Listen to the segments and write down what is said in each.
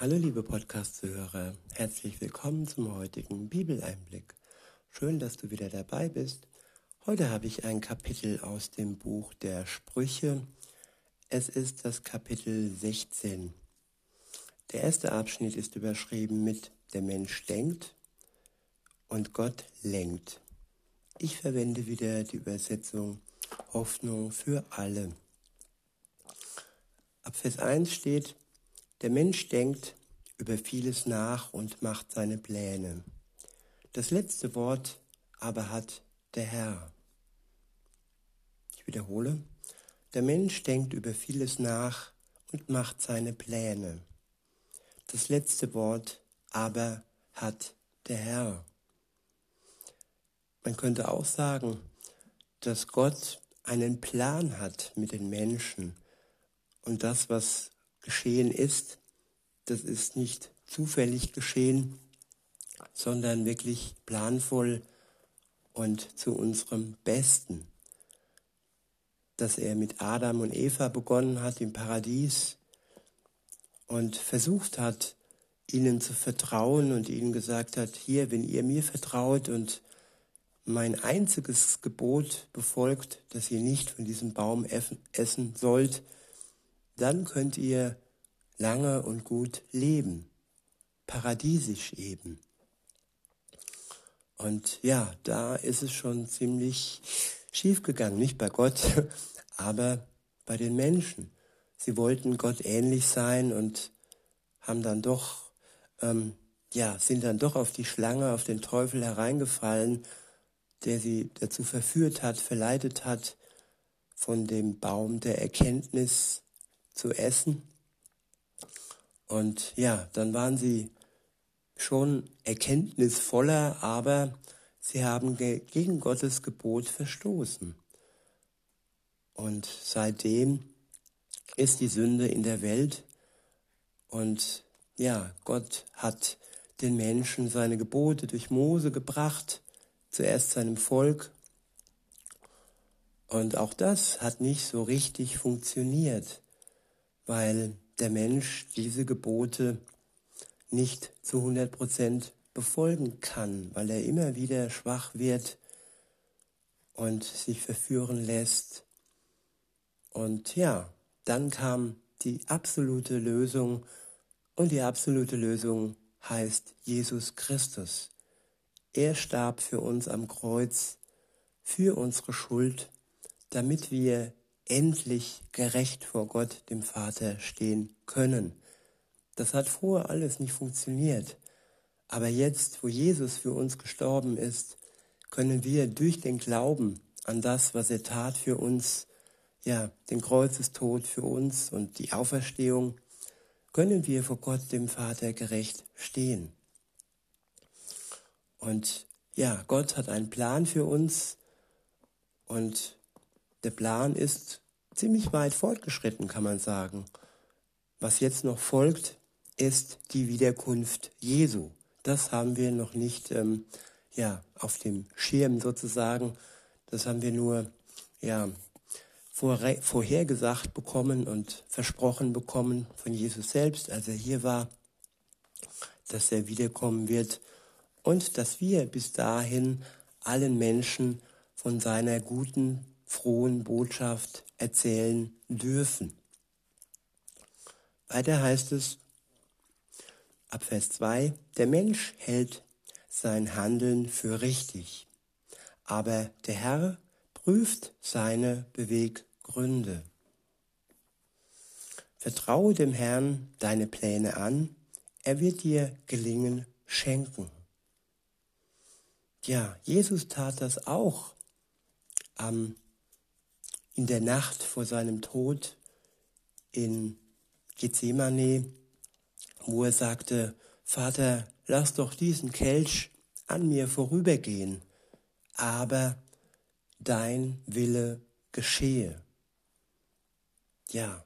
Hallo liebe Podcast-Zuhörer, herzlich willkommen zum heutigen Bibeleinblick. Schön, dass du wieder dabei bist. Heute habe ich ein Kapitel aus dem Buch der Sprüche. Es ist das Kapitel 16. Der erste Abschnitt ist überschrieben mit Der Mensch denkt und Gott lenkt. Ich verwende wieder die Übersetzung Hoffnung für alle. Ab Vers 1 steht, der Mensch denkt über vieles nach und macht seine Pläne. Das letzte Wort aber hat der Herr. Ich wiederhole, der Mensch denkt über vieles nach und macht seine Pläne. Das letzte Wort aber hat der Herr. Man könnte auch sagen, dass Gott einen Plan hat mit den Menschen und das, was geschehen ist, das ist nicht zufällig geschehen, sondern wirklich planvoll und zu unserem Besten. Dass er mit Adam und Eva begonnen hat im Paradies und versucht hat, ihnen zu vertrauen und ihnen gesagt hat, hier, wenn ihr mir vertraut und mein einziges Gebot befolgt, dass ihr nicht von diesem Baum essen sollt, dann könnt ihr lange und gut leben, paradiesisch eben. Und ja, da ist es schon ziemlich schief gegangen, nicht bei Gott, aber bei den Menschen. Sie wollten Gott ähnlich sein und haben dann doch, ähm, ja, sind dann doch auf die Schlange, auf den Teufel hereingefallen, der sie dazu verführt hat, verleitet hat, von dem Baum der Erkenntnis zu essen. Und ja, dann waren sie schon erkenntnisvoller, aber sie haben gegen Gottes Gebot verstoßen. Und seitdem ist die Sünde in der Welt und ja, Gott hat den Menschen seine Gebote durch Mose gebracht, zuerst seinem Volk. Und auch das hat nicht so richtig funktioniert weil der Mensch diese Gebote nicht zu 100 Prozent befolgen kann, weil er immer wieder schwach wird und sich verführen lässt. Und ja, dann kam die absolute Lösung und die absolute Lösung heißt Jesus Christus. Er starb für uns am Kreuz, für unsere Schuld, damit wir endlich gerecht vor Gott, dem Vater, stehen können. Das hat vorher alles nicht funktioniert. Aber jetzt, wo Jesus für uns gestorben ist, können wir durch den Glauben an das, was er tat für uns, ja, den Kreuzestod für uns und die Auferstehung, können wir vor Gott, dem Vater, gerecht stehen. Und ja, Gott hat einen Plan für uns und der Plan ist ziemlich weit fortgeschritten, kann man sagen. Was jetzt noch folgt, ist die Wiederkunft Jesu. Das haben wir noch nicht ähm, ja, auf dem Schirm sozusagen. Das haben wir nur ja, vorhergesagt bekommen und versprochen bekommen von Jesus selbst, als er hier war, dass er wiederkommen wird und dass wir bis dahin allen Menschen von seiner guten frohen Botschaft erzählen dürfen. Weiter heißt es, ab Vers 2, der Mensch hält sein Handeln für richtig, aber der Herr prüft seine Beweggründe. Vertraue dem Herrn deine Pläne an, er wird dir Gelingen schenken. Ja, Jesus tat das auch am in der Nacht vor seinem Tod in Gethsemane, wo er sagte, Vater, lass doch diesen Kelch an mir vorübergehen, aber dein Wille geschehe. Ja,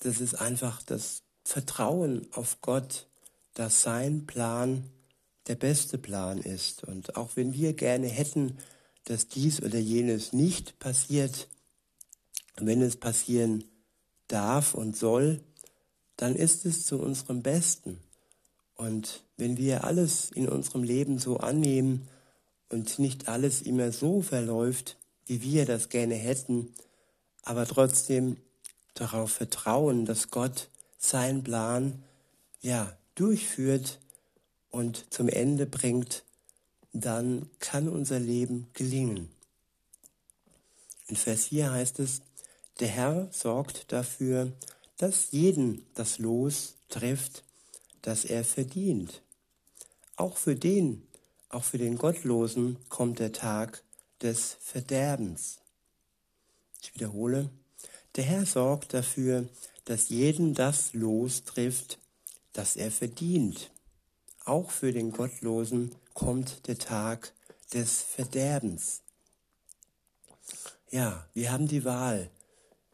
das ist einfach das Vertrauen auf Gott, dass sein Plan der beste Plan ist. Und auch wenn wir gerne hätten, dass dies oder jenes nicht passiert. Wenn es passieren darf und soll, dann ist es zu unserem Besten. Und wenn wir alles in unserem Leben so annehmen und nicht alles immer so verläuft, wie wir das gerne hätten, aber trotzdem darauf vertrauen, dass Gott seinen Plan ja durchführt und zum Ende bringt, dann kann unser Leben gelingen. In Vers 4 heißt es, der Herr sorgt dafür, dass jeden das Los trifft, das er verdient. Auch für den, auch für den Gottlosen kommt der Tag des Verderbens. Ich wiederhole, der Herr sorgt dafür, dass jeden das Los trifft, das er verdient. Auch für den Gottlosen kommt der Tag des Verderbens. Ja, wir haben die Wahl.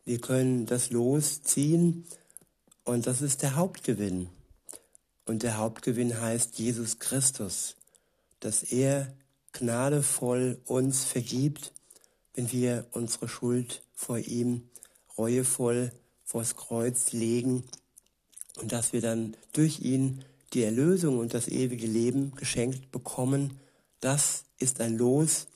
Wir können das Los ziehen und das ist der Hauptgewinn. Und der Hauptgewinn heißt Jesus Christus, dass er gnadevoll uns vergibt, wenn wir unsere Schuld vor ihm reuevoll vors Kreuz legen und dass wir dann durch ihn die Erlösung und das ewige Leben geschenkt bekommen, das ist ein Los,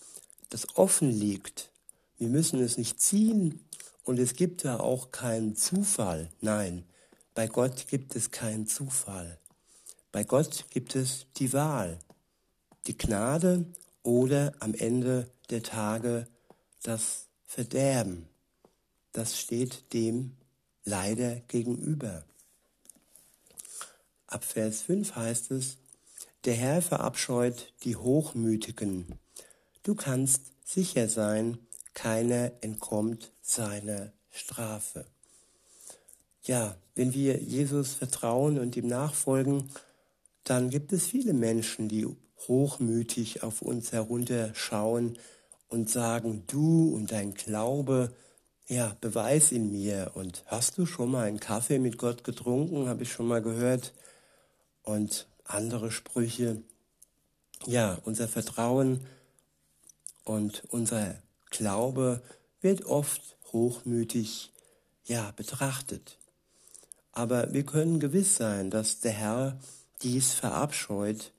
das offen liegt. Wir müssen es nicht ziehen und es gibt da auch keinen Zufall. Nein, bei Gott gibt es keinen Zufall. Bei Gott gibt es die Wahl, die Gnade oder am Ende der Tage das Verderben. Das steht dem leider gegenüber. Ab Vers 5 heißt es, der Herr verabscheut die Hochmütigen. Du kannst sicher sein, keiner entkommt seiner Strafe. Ja, wenn wir Jesus vertrauen und ihm nachfolgen, dann gibt es viele Menschen, die hochmütig auf uns herunterschauen und sagen, du und dein Glaube, ja, beweis in mir. Und hast du schon mal einen Kaffee mit Gott getrunken? Habe ich schon mal gehört. Und andere Sprüche. Ja, unser Vertrauen und unser Glaube wird oft hochmütig, ja, betrachtet. Aber wir können gewiss sein, dass der Herr dies verabscheut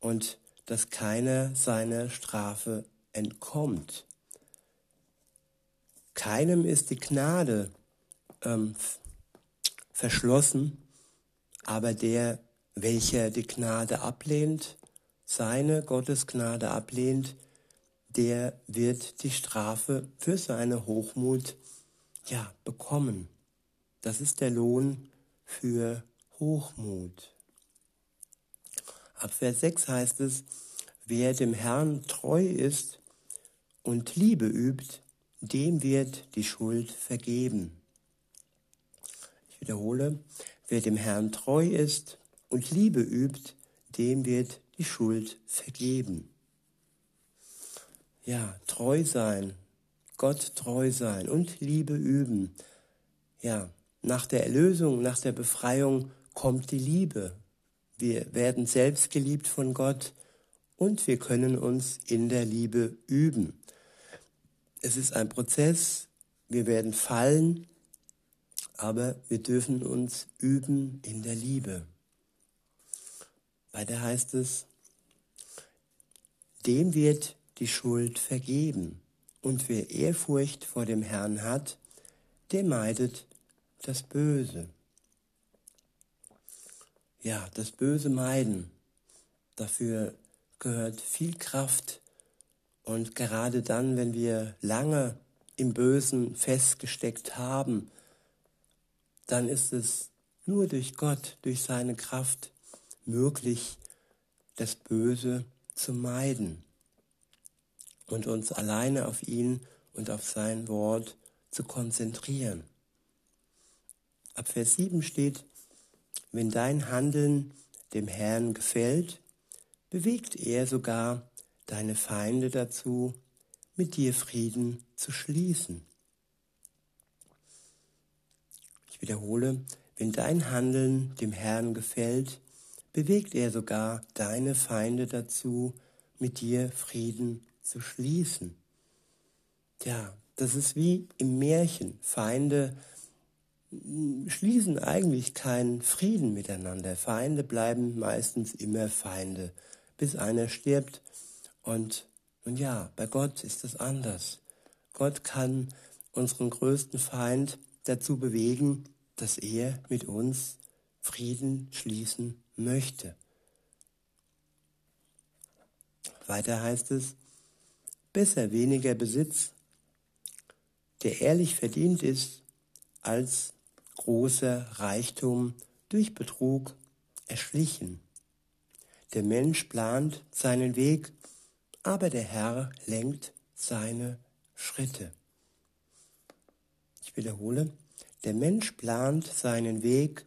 und dass keiner seiner Strafe entkommt. Keinem ist die Gnade ähm, verschlossen, aber der, welcher die Gnade ablehnt, seine Gottesgnade ablehnt, der wird die Strafe für seine Hochmut ja bekommen. Das ist der Lohn für Hochmut. Ab Vers 6 heißt es, wer dem Herrn treu ist und Liebe übt, dem wird die Schuld vergeben. Ich wiederhole, wer dem Herrn treu ist und Liebe übt, dem wird die Schuld vergeben. Ja, treu sein, Gott treu sein und Liebe üben. Ja, nach der Erlösung, nach der Befreiung kommt die Liebe. Wir werden selbst geliebt von Gott und wir können uns in der Liebe üben. Es ist ein Prozess, wir werden fallen, aber wir dürfen uns üben in der Liebe. Weiter heißt es, dem wird die Schuld vergeben. Und wer Ehrfurcht vor dem Herrn hat, der meidet das Böse. Ja, das Böse meiden. Dafür gehört viel Kraft und gerade dann, wenn wir lange im Bösen festgesteckt haben, dann ist es nur durch Gott, durch seine Kraft möglich, das Böse zu meiden und uns alleine auf ihn und auf sein Wort zu konzentrieren. Ab Vers 7 steht, wenn dein Handeln dem Herrn gefällt, bewegt er sogar deine Feinde dazu, mit dir Frieden zu schließen. Ich wiederhole, wenn dein Handeln dem Herrn gefällt, bewegt er sogar deine Feinde dazu, mit dir Frieden zu schließen. Ja, das ist wie im Märchen. Feinde schließen eigentlich keinen Frieden miteinander. Feinde bleiben meistens immer Feinde, bis einer stirbt. Und, und ja, bei Gott ist es anders. Gott kann unseren größten Feind dazu bewegen, dass er mit uns Frieden schließen möchte. Weiter heißt es, besser weniger Besitz, der ehrlich verdient ist, als großer Reichtum durch Betrug erschlichen. Der Mensch plant seinen Weg, aber der Herr lenkt seine Schritte. Wiederhole, der Mensch plant seinen Weg,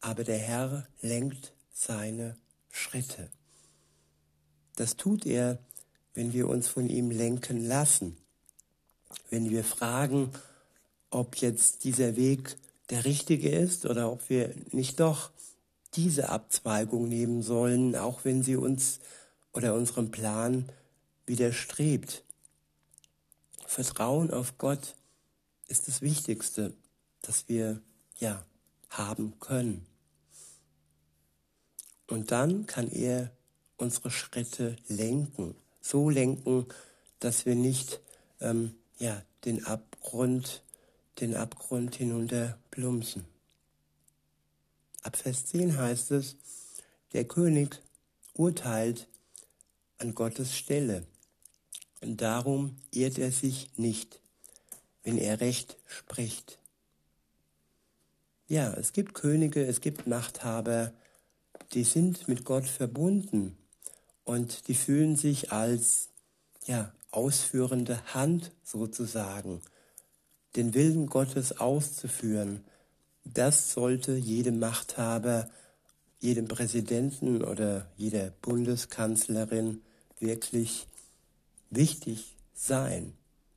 aber der Herr lenkt seine Schritte. Das tut er, wenn wir uns von ihm lenken lassen, wenn wir fragen, ob jetzt dieser Weg der richtige ist oder ob wir nicht doch diese Abzweigung nehmen sollen, auch wenn sie uns oder unserem Plan widerstrebt. Vertrauen auf Gott ist das Wichtigste, das wir ja haben können. Und dann kann er unsere Schritte lenken, so lenken, dass wir nicht ähm, ja den Abgrund den Abgrund hinunter plumpsen. Ab Vers 10 heißt es, der König urteilt an Gottes Stelle. Und darum irrt er sich nicht, wenn er Recht spricht. Ja, es gibt Könige, es gibt Machthaber, die sind mit Gott verbunden und die fühlen sich als ja, ausführende Hand sozusagen den Willen Gottes auszuführen, das sollte jedem Machthaber, jedem Präsidenten oder jeder Bundeskanzlerin wirklich wichtig sein.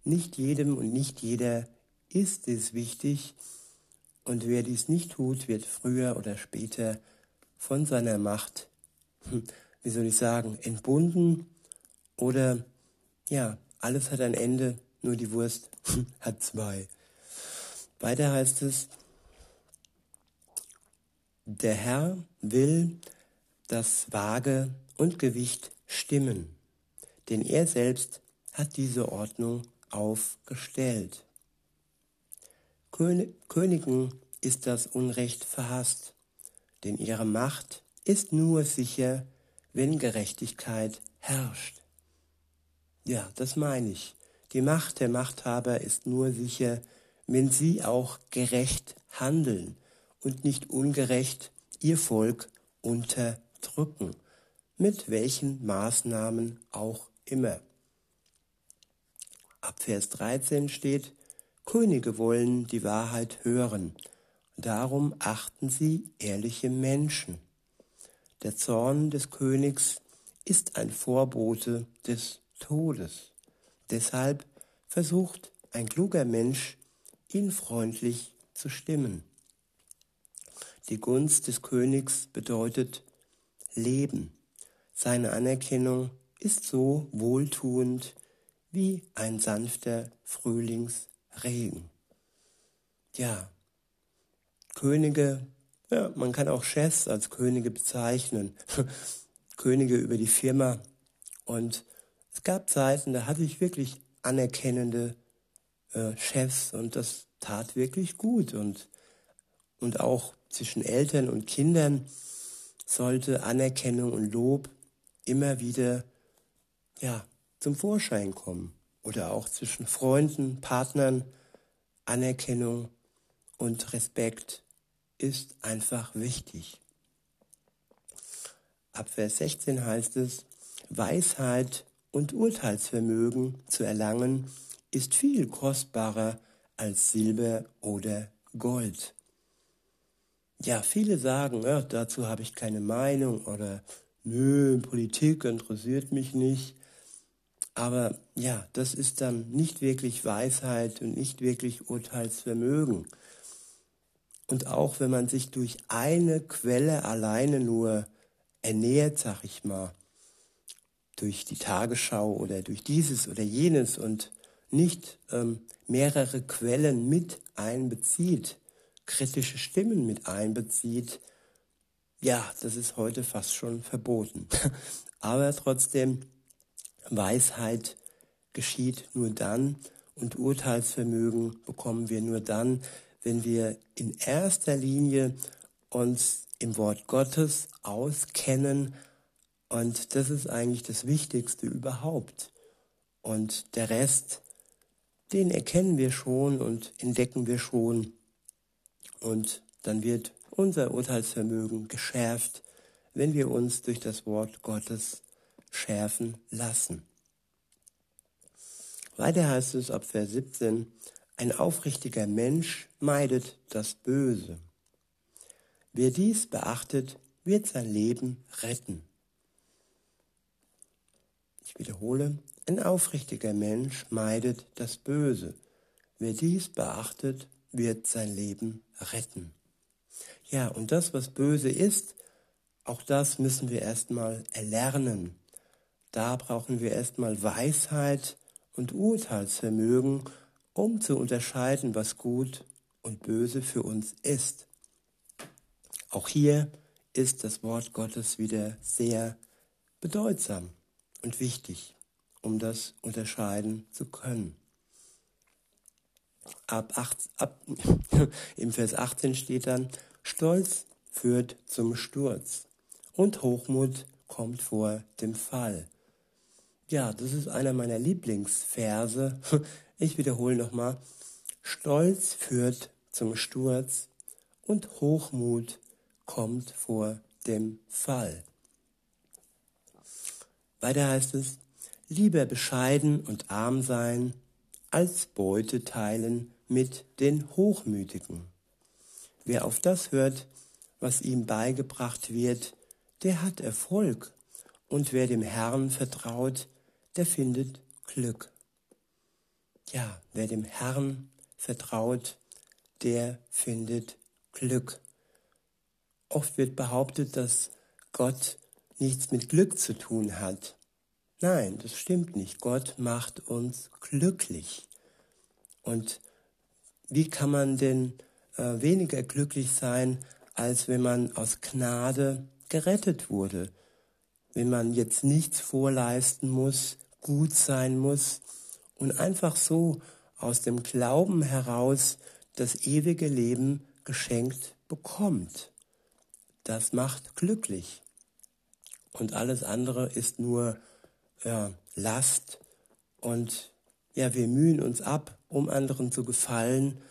Nicht jedem und nicht jeder ist es wichtig und wer dies nicht tut, wird früher oder später von seiner Macht, hm, wie soll ich sagen, entbunden oder ja, alles hat ein Ende nur die Wurst hat zwei. Weiter heißt es, der Herr will das Waage und Gewicht stimmen, denn er selbst hat diese Ordnung aufgestellt. Königen ist das Unrecht verhasst, denn ihre Macht ist nur sicher, wenn Gerechtigkeit herrscht. Ja, das meine ich. Die Macht der Machthaber ist nur sicher, wenn sie auch gerecht handeln und nicht ungerecht ihr Volk unterdrücken, mit welchen Maßnahmen auch immer. Ab Vers 13 steht, Könige wollen die Wahrheit hören, darum achten sie ehrliche Menschen. Der Zorn des Königs ist ein Vorbote des Todes. Deshalb versucht ein kluger Mensch, ihn freundlich zu stimmen. Die Gunst des Königs bedeutet Leben. Seine Anerkennung ist so wohltuend wie ein sanfter Frühlingsregen. Ja, Könige, ja, man kann auch Chefs als Könige bezeichnen. Könige über die Firma und es gab Zeiten, da hatte ich wirklich anerkennende äh, Chefs und das tat wirklich gut. Und, und auch zwischen Eltern und Kindern sollte Anerkennung und Lob immer wieder ja, zum Vorschein kommen. Oder auch zwischen Freunden, Partnern. Anerkennung und Respekt ist einfach wichtig. Ab Vers 16 heißt es, Weisheit und Urteilsvermögen zu erlangen, ist viel kostbarer als Silber oder Gold. Ja, viele sagen, ja, dazu habe ich keine Meinung oder nö, Politik interessiert mich nicht. Aber ja, das ist dann nicht wirklich Weisheit und nicht wirklich Urteilsvermögen. Und auch wenn man sich durch eine Quelle alleine nur ernährt, sag ich mal, durch die Tagesschau oder durch dieses oder jenes und nicht ähm, mehrere Quellen mit einbezieht, kritische Stimmen mit einbezieht, ja, das ist heute fast schon verboten. Aber trotzdem, Weisheit geschieht nur dann und Urteilsvermögen bekommen wir nur dann, wenn wir in erster Linie uns im Wort Gottes auskennen und das ist eigentlich das Wichtigste überhaupt. Und der Rest, den erkennen wir schon und entdecken wir schon und dann wird unser Urteilsvermögen geschärft, wenn wir uns durch das Wort Gottes schärfen lassen. Weiter heißt es ab Vers 17, ein aufrichtiger Mensch meidet das Böse. Wer dies beachtet, wird sein Leben retten. Ich wiederhole, ein aufrichtiger Mensch meidet das Böse. Wer dies beachtet, wird sein Leben retten. Ja, und das, was böse ist, auch das müssen wir erstmal erlernen. Da brauchen wir erstmal Weisheit und Urteilsvermögen, um zu unterscheiden, was gut und böse für uns ist. Auch hier ist das Wort Gottes wieder sehr bedeutsam und wichtig, um das unterscheiden zu können. Ab, 8, ab im Vers 18 steht dann, Stolz führt zum Sturz und Hochmut kommt vor dem Fall. Ja, das ist einer meiner Lieblingsverse. Ich wiederhole nochmal. Stolz führt zum Sturz und Hochmut kommt vor dem Fall. Weiter heißt es, lieber bescheiden und arm sein, als Beute teilen mit den Hochmütigen. Wer auf das hört, was ihm beigebracht wird, der hat Erfolg, und wer dem Herrn vertraut, der findet Glück. Ja, wer dem Herrn vertraut, der findet Glück. Oft wird behauptet, dass Gott nichts mit Glück zu tun hat. Nein, das stimmt nicht. Gott macht uns glücklich. Und wie kann man denn äh, weniger glücklich sein, als wenn man aus Gnade gerettet wurde? Wenn man jetzt nichts vorleisten muss, gut sein muss und einfach so aus dem Glauben heraus das ewige Leben geschenkt bekommt. Das macht glücklich. Und alles andere ist nur ja, Last und ja, wir mühen uns ab, um anderen zu gefallen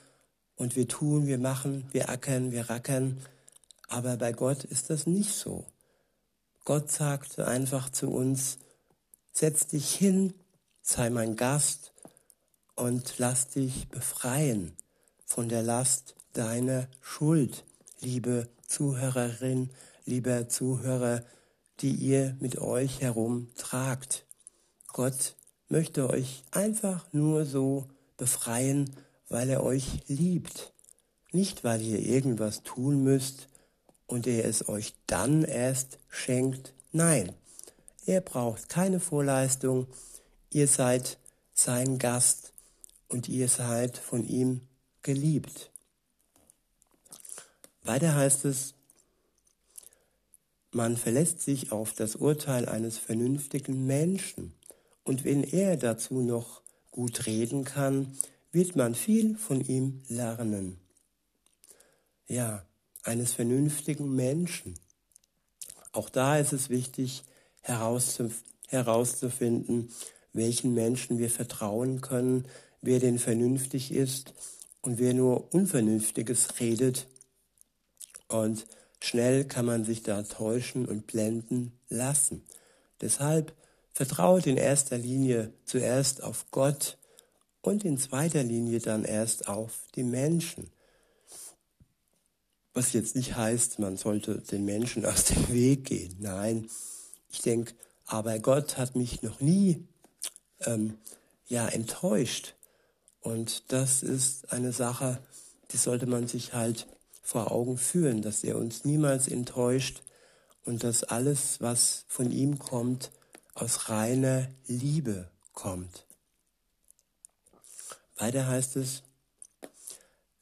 und wir tun, wir machen, wir ackern, wir rackern, aber bei Gott ist das nicht so. Gott sagt einfach zu uns, setz dich hin, sei mein Gast und lass dich befreien von der Last deiner Schuld, liebe Zuhörerin, lieber Zuhörer, die ihr mit euch herum tragt. Gott möchte euch einfach nur so befreien, weil er euch liebt. Nicht, weil ihr irgendwas tun müsst und er es euch dann erst schenkt. Nein, er braucht keine Vorleistung. Ihr seid sein Gast und ihr seid von ihm geliebt. Weiter heißt es, man verlässt sich auf das Urteil eines vernünftigen Menschen. Und wenn er dazu noch gut reden kann, wird man viel von ihm lernen. Ja, eines vernünftigen Menschen. Auch da ist es wichtig herauszuf herauszufinden, welchen Menschen wir vertrauen können, wer denn vernünftig ist und wer nur Unvernünftiges redet. Und schnell kann man sich da täuschen und blenden lassen. Deshalb Vertraut in erster Linie zuerst auf Gott und in zweiter Linie dann erst auf die Menschen. Was jetzt nicht heißt, man sollte den Menschen aus dem Weg gehen. Nein, ich denke, aber Gott hat mich noch nie ähm, ja enttäuscht. Und das ist eine Sache, die sollte man sich halt vor Augen führen, dass er uns niemals enttäuscht und dass alles, was von ihm kommt, aus reiner Liebe kommt. Weiter heißt es,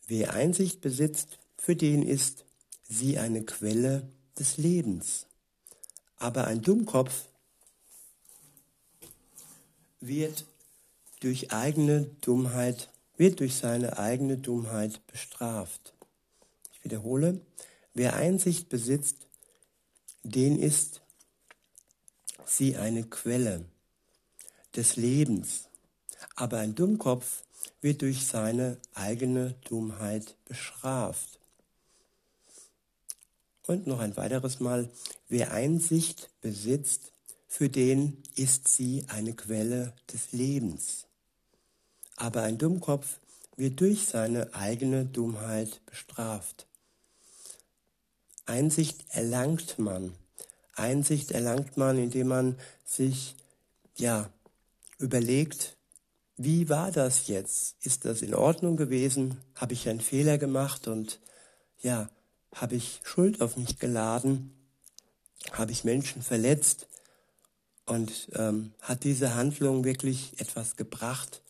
wer Einsicht besitzt, für den ist sie eine Quelle des Lebens. Aber ein Dummkopf wird durch eigene Dummheit, wird durch seine eigene Dummheit bestraft. Ich wiederhole, wer Einsicht besitzt, den ist sie eine Quelle des Lebens. Aber ein Dummkopf wird durch seine eigene Dummheit bestraft. Und noch ein weiteres Mal, wer Einsicht besitzt, für den ist sie eine Quelle des Lebens. Aber ein Dummkopf wird durch seine eigene Dummheit bestraft. Einsicht erlangt man. Einsicht erlangt man, indem man sich ja überlegt, wie war das jetzt? Ist das in Ordnung gewesen? Habe ich einen Fehler gemacht und ja, habe ich Schuld auf mich geladen? Habe ich Menschen verletzt? Und ähm, hat diese Handlung wirklich etwas gebracht?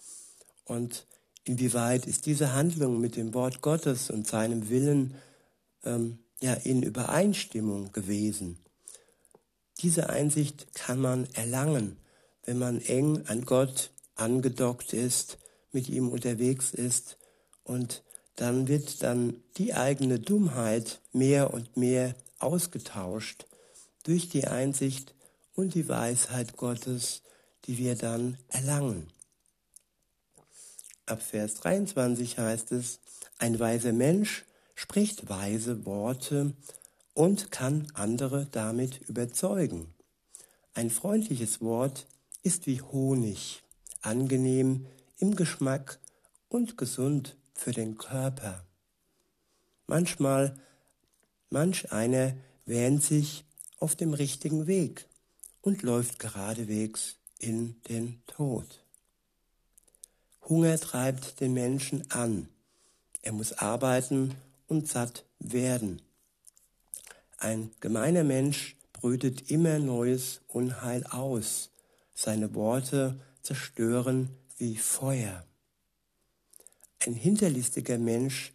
Und inwieweit ist diese Handlung mit dem Wort Gottes und seinem Willen ähm, ja in Übereinstimmung gewesen? Diese Einsicht kann man erlangen, wenn man eng an Gott angedockt ist, mit ihm unterwegs ist und dann wird dann die eigene Dummheit mehr und mehr ausgetauscht durch die Einsicht und die Weisheit Gottes, die wir dann erlangen. Ab Vers 23 heißt es, ein weiser Mensch spricht weise Worte und kann andere damit überzeugen. Ein freundliches Wort ist wie Honig, angenehm im Geschmack und gesund für den Körper. Manchmal, manch einer wähnt sich auf dem richtigen Weg und läuft geradewegs in den Tod. Hunger treibt den Menschen an. Er muss arbeiten und satt werden. Ein gemeiner Mensch brütet immer neues Unheil aus. Seine Worte zerstören wie Feuer. Ein hinterlistiger Mensch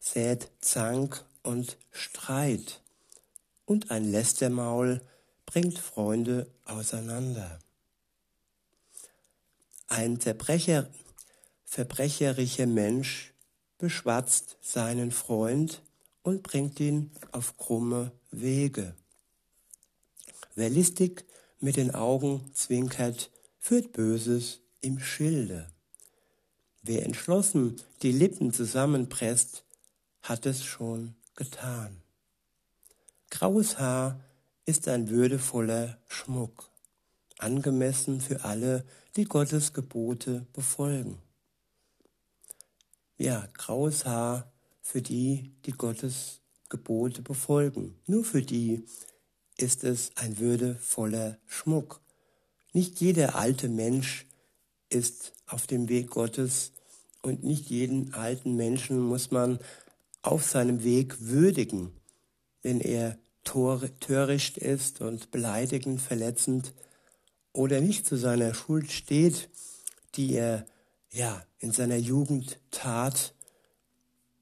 sät Zank und Streit, und ein Lästermaul bringt Freunde auseinander. Ein Zerbrecher, verbrecherischer Mensch beschwatzt seinen Freund und bringt ihn auf krumme Wege. Wer listig mit den Augen zwinkert, führt Böses im Schilde. Wer entschlossen die Lippen zusammenpresst, hat es schon getan. Graues Haar ist ein würdevoller Schmuck, angemessen für alle, die Gottes Gebote befolgen. Ja, graues Haar für die, die Gottes Gebote befolgen. Nur für die ist es ein würdevoller Schmuck. Nicht jeder alte Mensch ist auf dem Weg Gottes und nicht jeden alten Menschen muss man auf seinem Weg würdigen, wenn er töricht ist und beleidigend, verletzend oder nicht zu seiner Schuld steht, die er ja in seiner Jugend tat,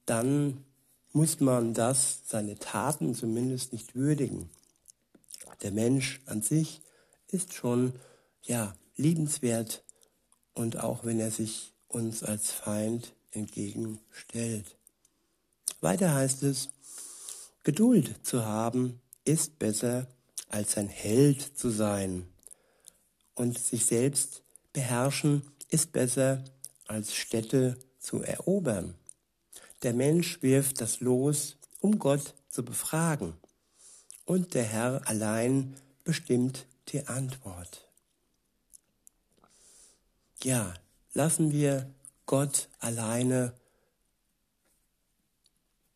dann muss man das, seine Taten zumindest nicht würdigen. Der Mensch an sich ist schon ja liebenswert und auch wenn er sich uns als Feind entgegenstellt. Weiter heißt es, Geduld zu haben ist besser als ein Held zu sein. Und sich selbst beherrschen ist besser als Städte zu erobern. Der Mensch wirft das Los, um Gott zu befragen. Und der Herr allein bestimmt die Antwort. Ja, lassen wir Gott alleine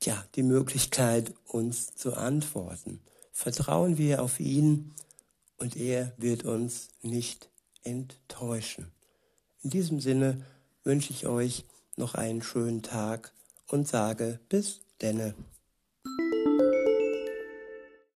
ja, die Möglichkeit, uns zu antworten. Vertrauen wir auf ihn und er wird uns nicht enttäuschen. In diesem Sinne wünsche ich euch noch einen schönen Tag und sage bis denne.